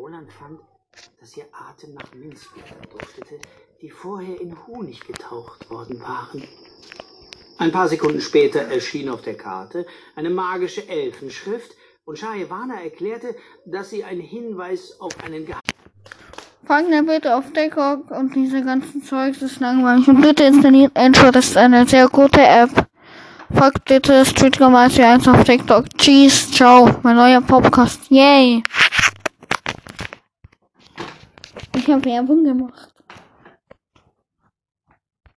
Roland fand, dass ihr Atem nach Minzblättern duftete, die vorher in Honig getaucht worden waren. Ein paar Sekunden später erschien auf der Karte eine magische Elfenschrift und Shaivana erklärte, dass sie ein Hinweis auf einen Geheim Folgender bitte auf Deckung und diese ganzen Zeugs ist langweilig. Und bitte installiert Anchor, das ist eine sehr gute App. Folgt bitte Street Gemeinde 1 auf TikTok. Tschüss, ciao, mein neuer Podcast. Yay! Ich habe Werbung gemacht.